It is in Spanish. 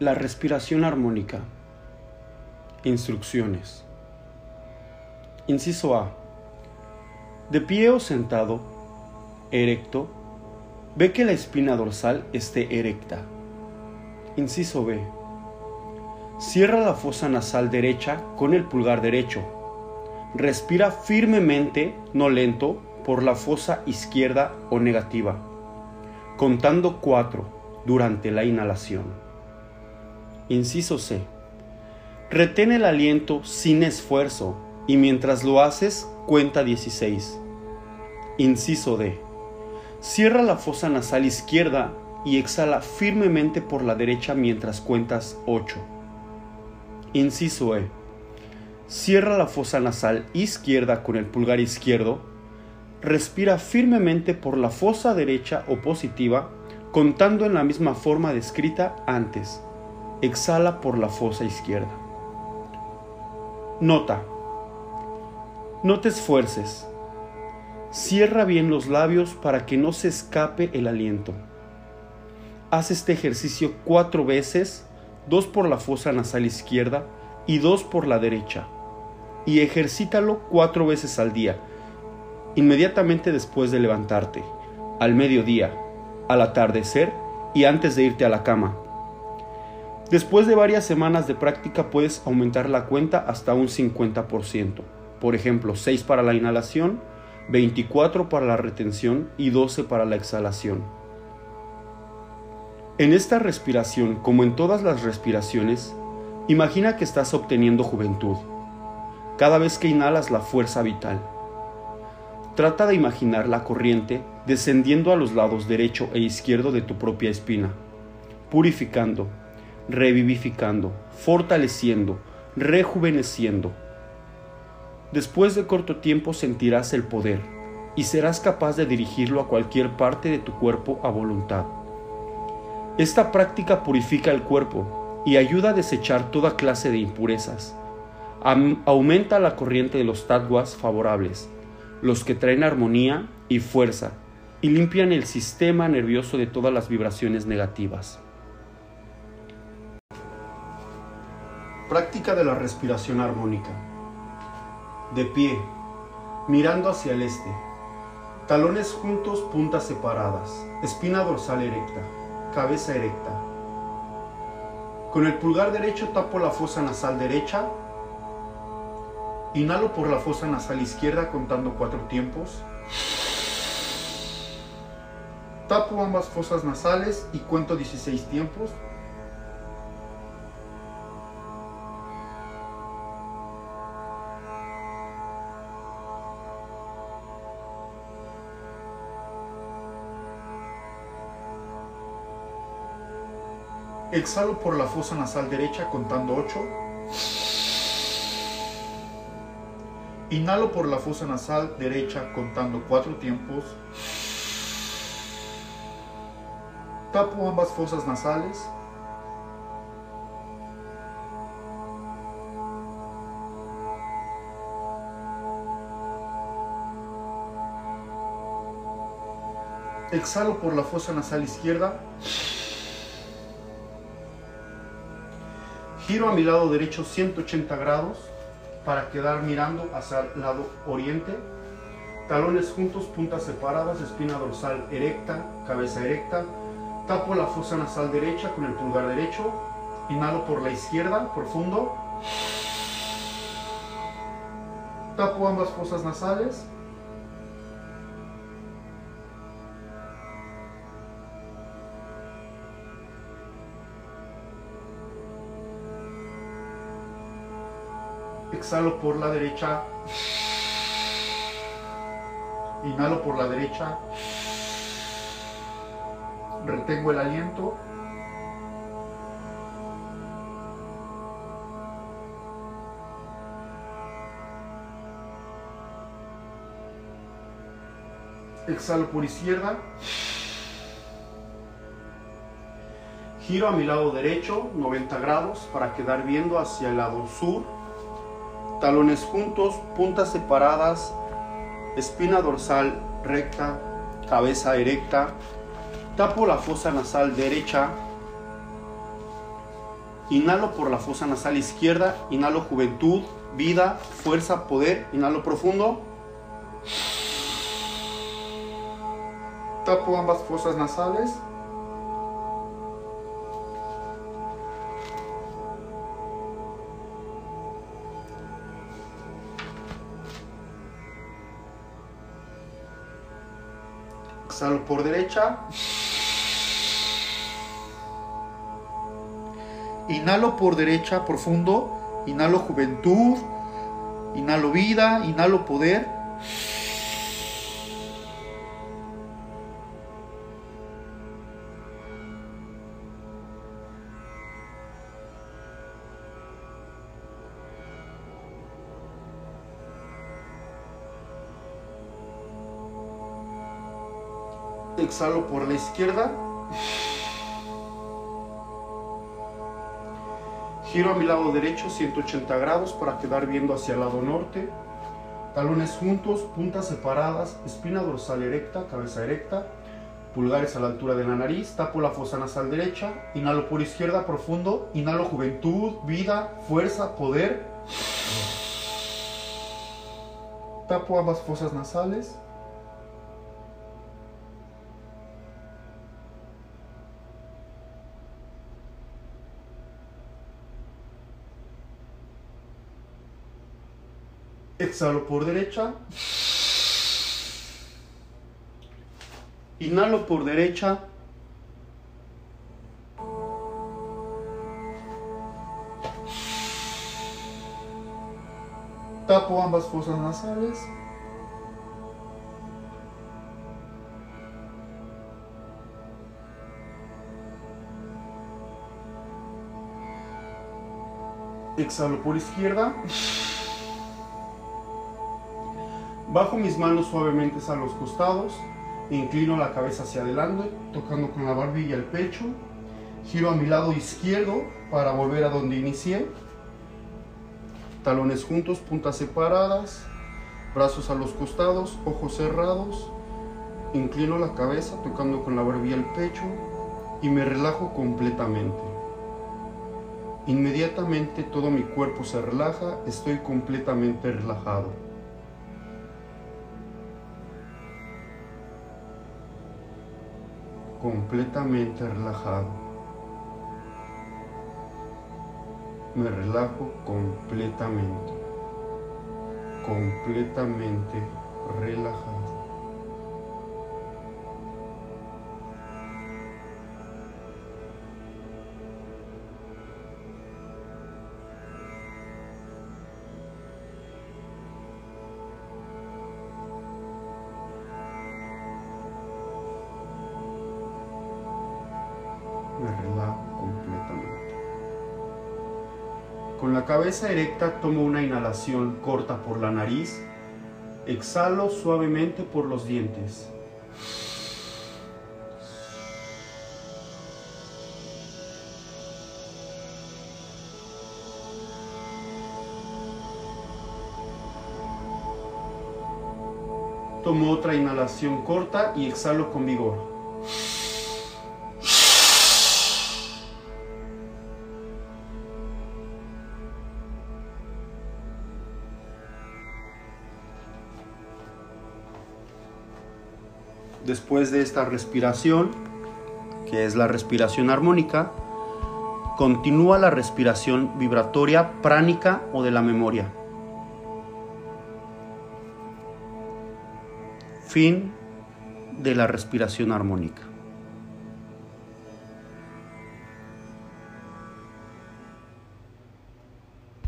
La respiración armónica. Instrucciones. Inciso A. De pie o sentado, erecto, ve que la espina dorsal esté erecta. Inciso B. Cierra la fosa nasal derecha con el pulgar derecho. Respira firmemente, no lento, por la fosa izquierda o negativa, contando cuatro durante la inhalación. Inciso C. Retén el aliento sin esfuerzo y mientras lo haces cuenta 16. Inciso D. Cierra la fosa nasal izquierda y exhala firmemente por la derecha mientras cuentas 8. Inciso E. Cierra la fosa nasal izquierda con el pulgar izquierdo. Respira firmemente por la fosa derecha o positiva, contando en la misma forma descrita antes exhala por la fosa izquierda. Nota. No te esfuerces. Cierra bien los labios para que no se escape el aliento. Haz este ejercicio cuatro veces, dos por la fosa nasal izquierda y dos por la derecha. Y ejercítalo cuatro veces al día, inmediatamente después de levantarte, al mediodía, al atardecer y antes de irte a la cama. Después de varias semanas de práctica puedes aumentar la cuenta hasta un 50%. Por ejemplo, 6 para la inhalación, 24 para la retención y 12 para la exhalación. En esta respiración, como en todas las respiraciones, imagina que estás obteniendo juventud. Cada vez que inhalas la fuerza vital. Trata de imaginar la corriente descendiendo a los lados derecho e izquierdo de tu propia espina, purificando, revivificando, fortaleciendo, rejuveneciendo. Después de corto tiempo sentirás el poder y serás capaz de dirigirlo a cualquier parte de tu cuerpo a voluntad. Esta práctica purifica el cuerpo y ayuda a desechar toda clase de impurezas. aumenta la corriente de los tatwas favorables, los que traen armonía y fuerza, y limpian el sistema nervioso de todas las vibraciones negativas. Práctica de la respiración armónica. De pie, mirando hacia el este. Talones juntos, puntas separadas. Espina dorsal erecta. Cabeza erecta. Con el pulgar derecho tapo la fosa nasal derecha. Inhalo por la fosa nasal izquierda contando cuatro tiempos. Tapo ambas fosas nasales y cuento 16 tiempos. Exhalo por la fosa nasal derecha contando 8. Inhalo por la fosa nasal derecha contando 4 tiempos. Tapo ambas fosas nasales. Exhalo por la fosa nasal izquierda. Giro a mi lado derecho 180 grados para quedar mirando hacia el lado oriente. Talones juntos, puntas separadas, espina dorsal erecta, cabeza erecta. Tapo la fosa nasal derecha con el pulgar derecho. Inhalo por la izquierda, profundo. Tapo ambas fosas nasales. Exhalo por la derecha, inhalo por la derecha, retengo el aliento. Exhalo por izquierda. Giro a mi lado derecho 90 grados para quedar viendo hacia el lado sur talones juntos, puntas separadas, espina dorsal recta, cabeza erecta, tapo la fosa nasal derecha, Inhalo por la fosa nasal izquierda, inhalo juventud, vida, fuerza, poder, inhalo profundo. Tapo ambas fosas nasales. Exhalo por derecha. Inhalo por derecha profundo. Inhalo juventud. Inhalo vida. Inhalo poder. Exhalo por la izquierda. Giro a mi lado derecho 180 grados para quedar viendo hacia el lado norte. Talones juntos, puntas separadas, espina dorsal erecta, cabeza erecta, pulgares a la altura de la nariz, tapo la fosa nasal derecha, inhalo por izquierda profundo, inhalo juventud, vida, fuerza, poder. Tapo ambas fosas nasales. Exhalo por derecha. Inhalo por derecha. Tapo ambas fosas nasales. Exhalo por izquierda. Bajo mis manos suavemente a los costados, inclino la cabeza hacia adelante, tocando con la barbilla el pecho. Giro a mi lado izquierdo para volver a donde inicié. Talones juntos, puntas separadas, brazos a los costados, ojos cerrados. Inclino la cabeza tocando con la barbilla el pecho y me relajo completamente. Inmediatamente todo mi cuerpo se relaja, estoy completamente relajado. Completamente relajado. Me relajo completamente, completamente relajado. Con la cabeza erecta tomo una inhalación corta por la nariz, exhalo suavemente por los dientes. Tomo otra inhalación corta y exhalo con vigor. Después de esta respiración, que es la respiración armónica, continúa la respiración vibratoria pránica o de la memoria. Fin de la respiración armónica.